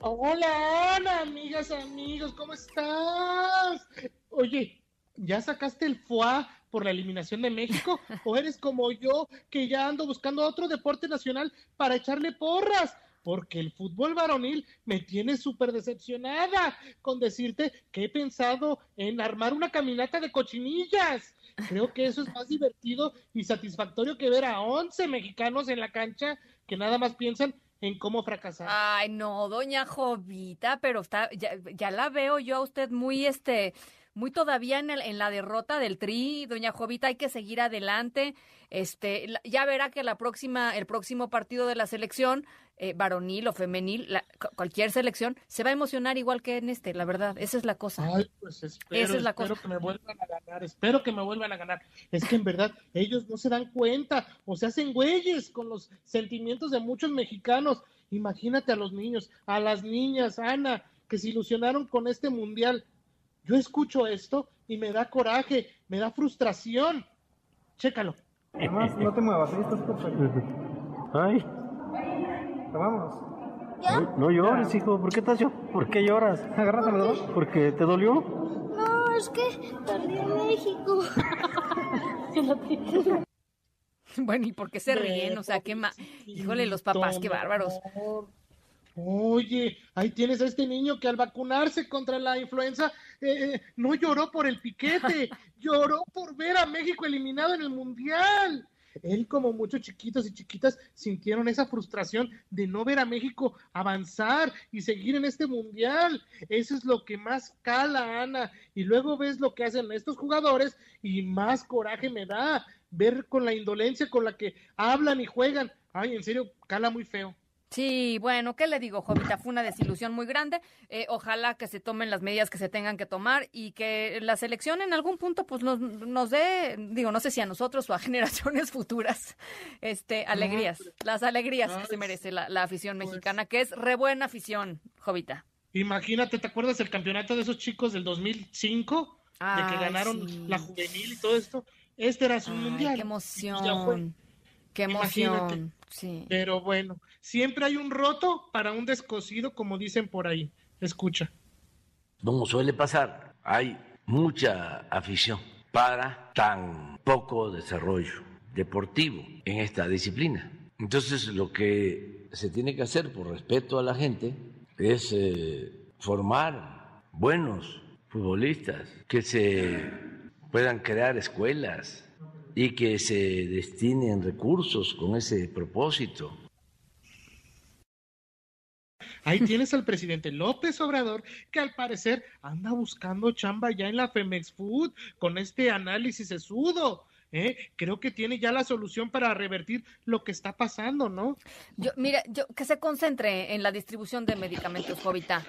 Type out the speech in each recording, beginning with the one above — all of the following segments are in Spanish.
Hola amigas, amigos, ¿cómo estás? Oye, ¿ya sacaste el FUA por la eliminación de México? ¿O eres como yo que ya ando buscando otro deporte nacional para echarle porras? Porque el fútbol varonil me tiene súper decepcionada con decirte que he pensado en armar una caminata de cochinillas. Creo que eso es más divertido y satisfactorio que ver a 11 mexicanos en la cancha que nada más piensan en cómo fracasar. Ay, no, doña Jovita, pero está, ya, ya la veo yo a usted muy, este, muy todavía en, el, en la derrota del Tri, doña Jovita, hay que seguir adelante. Este, ya verá que la próxima, el próximo partido de la selección, eh, varonil o femenil, la, cualquier selección, se va a emocionar igual que en este, la verdad, esa es la cosa. Ay, pues espero, Esa es la espero cosa. que me vuelvan a ganar, espero que me vuelvan a ganar. Es que en verdad ellos no se dan cuenta o se hacen güeyes con los sentimientos de muchos mexicanos. Imagínate a los niños, a las niñas, Ana, que se ilusionaron con este mundial. Yo escucho esto y me da coraje, me da frustración. Chécalo. Además, no te muevas, ¿sí? estás perfecto. Ay, Vamos. no, no llores, hijo. ¿Por qué estás yo? ¿Por qué lloras? Agárrate los dos. ¿Porque te dolió? No, es que perdí a México. Bueno, ¿y por qué se ríen? O sea, qué ma... Híjole, los papás, qué bárbaros. Oye, ahí tienes a este niño que al vacunarse contra la influenza eh, eh, no lloró por el piquete, lloró por ver a México eliminado en el Mundial. Él, como muchos chiquitos y chiquitas, sintieron esa frustración de no ver a México avanzar y seguir en este Mundial. Eso es lo que más cala, Ana. Y luego ves lo que hacen estos jugadores y más coraje me da ver con la indolencia con la que hablan y juegan. Ay, en serio, cala muy feo. Sí, bueno, ¿qué le digo, Jovita? Fue una desilusión muy grande. Eh, ojalá que se tomen las medidas que se tengan que tomar y que la selección en algún punto pues nos, nos dé, digo, no sé si a nosotros o a generaciones futuras, este, alegrías, las alegrías que se Ay, merece la, la afición pues. mexicana, que es re buena afición, Jovita. Imagínate, ¿te acuerdas del campeonato de esos chicos del 2005? de que ganaron sí. la juvenil y todo esto. Este era su Ay, mundial. qué Ya fue. emoción, qué Imagínate. emoción, sí. Pero bueno, siempre hay un roto para un descosido, como dicen por ahí. Escucha. Como suele pasar, hay mucha afición para tan poco desarrollo deportivo en esta disciplina. Entonces lo que se tiene que hacer por respeto a la gente es eh, formar buenos futbolistas, que se puedan crear escuelas y que se destinen recursos con ese propósito. Ahí tienes al presidente López Obrador, que al parecer anda buscando chamba ya en la Femex Food con este análisis sesudo. ¿Eh? Creo que tiene ya la solución para revertir lo que está pasando, ¿no? Yo, mira, yo, que se concentre en la distribución de medicamentos, Jovita.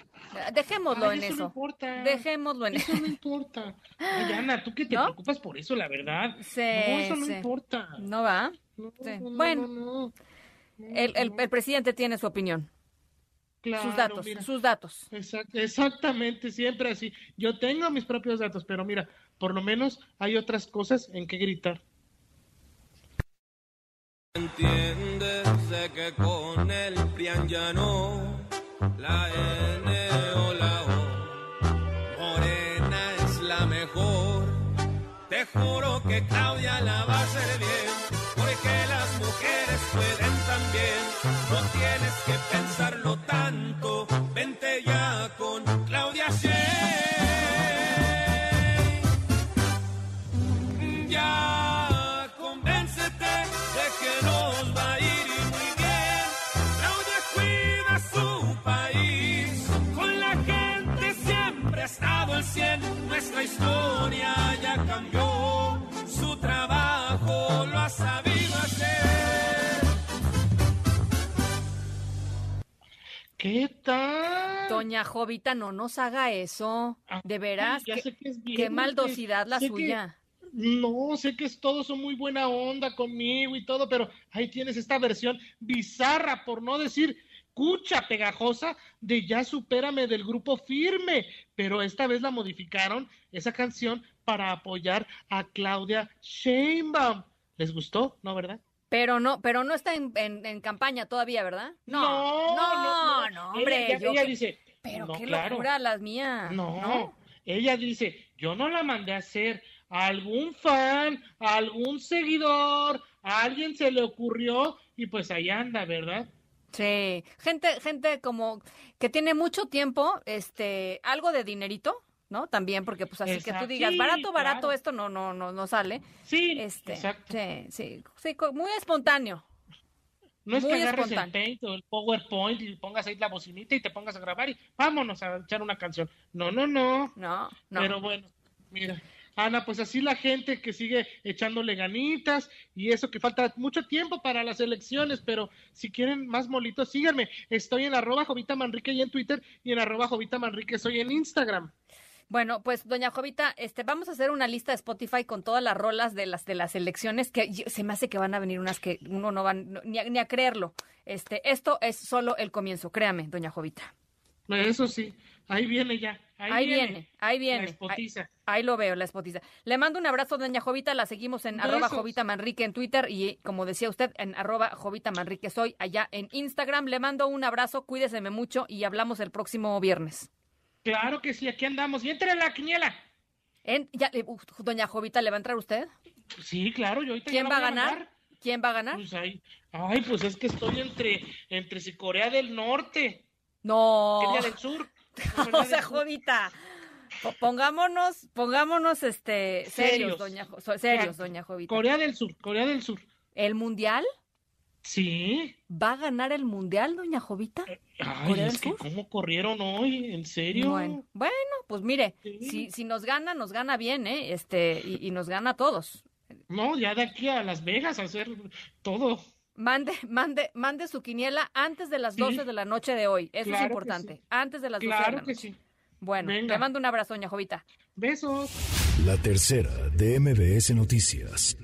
Dejémoslo Ay, en eso eso. no importa. Dejémoslo en Eso no importa. Ay, Ana, tú que te ¿No? preocupas por eso, la verdad. Sí, no, eso no sí. importa. ¿No va? No, Sí. Bueno. no, no. El, el, el presidente tiene su opinión, Claro, sus datos, mira. sus datos. Exact- exactamente, siempre así. Yo tengo mis propios datos, pero mira, por lo menos hay otras cosas en que gritar. entiendes que con el PRIAN ya no la N o la O Morena es la mejor te juro que Claudia la va a hacer bien porque las mujeres pueden también no tienes que pensarlo tanto 100. Nuestra historia ya cambió, su trabajo lo ha sabido hacer. ¿Qué tal? doña Jovita, no nos haga eso. Ah, De veras, ya qué, sé que es qué viernes, maldosidad la que- suya. No, sé que es- todos son muy buena onda conmigo y todo, pero ahí tienes esta versión bizarra, por no decir cucha pegajosa, de Ya supérame del grupo firme. Pero esta vez la modificaron, esa canción, para apoyar a Claudia Sheinbaum. ¿Les gustó? ¿No, verdad? Pero no, pero no está en, en- en campaña todavía, ¿verdad? No, no, no, hombre. Ella, yo ella qué- dice, pero no, qué claro. locura las mías. No, ella dice, yo no la mandé a hacer. A algún fan, a algún seguidor, a alguien se le ocurrió y pues ahí anda, ¿verdad? Sí, gente, gente como que tiene mucho tiempo, este, algo de dinerito, ¿no? También, porque pues así que tú digas, barato, barato, claro. esto no, no, no, no sale. Sí, Este, exacto. sí, sí, muy espontáneo. No es muy que agarres espontáneo. el Paint o el PowerPoint y pongas ahí la bocinita y te pongas a grabar y vámonos a echar una canción. No, no, no. No, no. Pero bueno, mira, Ana, pues así la gente que sigue echándole ganitas y eso que falta mucho tiempo para las elecciones, pero si quieren más molitos, síganme. Estoy en arroba Jovita Manrique y en Twitter y en arroba Jovita Manrique soy en Instagram. Bueno, pues doña Jovita, este, vamos a hacer una lista de Spotify con todas las rolas de las de las elecciones que se me hace que van a venir unas que uno no va ni, a, ni a creerlo. Este, esto es solo el comienzo, créame, doña Jovita. Eso sí, ahí viene ya. Ahí, Ahí viene, ahí viene. La espotiza. Ahí lo veo, la espotiza. Le mando un abrazo, doña Jovita. La seguimos en arroba. Jovita Manrique en Twitter y, como decía usted, en arroba Jovita Manrique soy allá en Instagram. Le mando un abrazo, cuídeseme mucho y hablamos el próximo viernes. Claro que sí, aquí andamos. Y entre la quiniela. En, ya, uf, doña Jovita, ¿le va a entrar usted? Sí, claro, yo ahorita ¿Quién va a ganar? ¿Quién va a ganar? Pues ahí. Ay, pues es que estoy entre, entre si Corea del Norte, No. Del Sur. O Corea sea. Jovita. po- Pongámonos, pongámonos este serios, Serios. doña Jo- serios, doña Jovita. Corea del Sur, Corea del Sur. ¿El mundial? Sí. ¿Va a ganar el mundial, doña Jovita? Ay, ¿Corea es del que Sur? cómo corrieron hoy, ¿en serio? Bueno, bueno, pues mire, Sí. si, si nos gana, nos gana bien, ¿eh? Este, y, y nos gana a todos. No, ya de aquí a Las Vegas a hacer todo. Mande, mande, mande su quiniela antes de las Sí. 12 de la noche de hoy. Eso Claro es que importante. sí. Antes de las 12 de Claro la que noche. sí. Bueno, Venga. le mando un abrazo, doña Jovita. Besos. La tercera de MBS Noticias.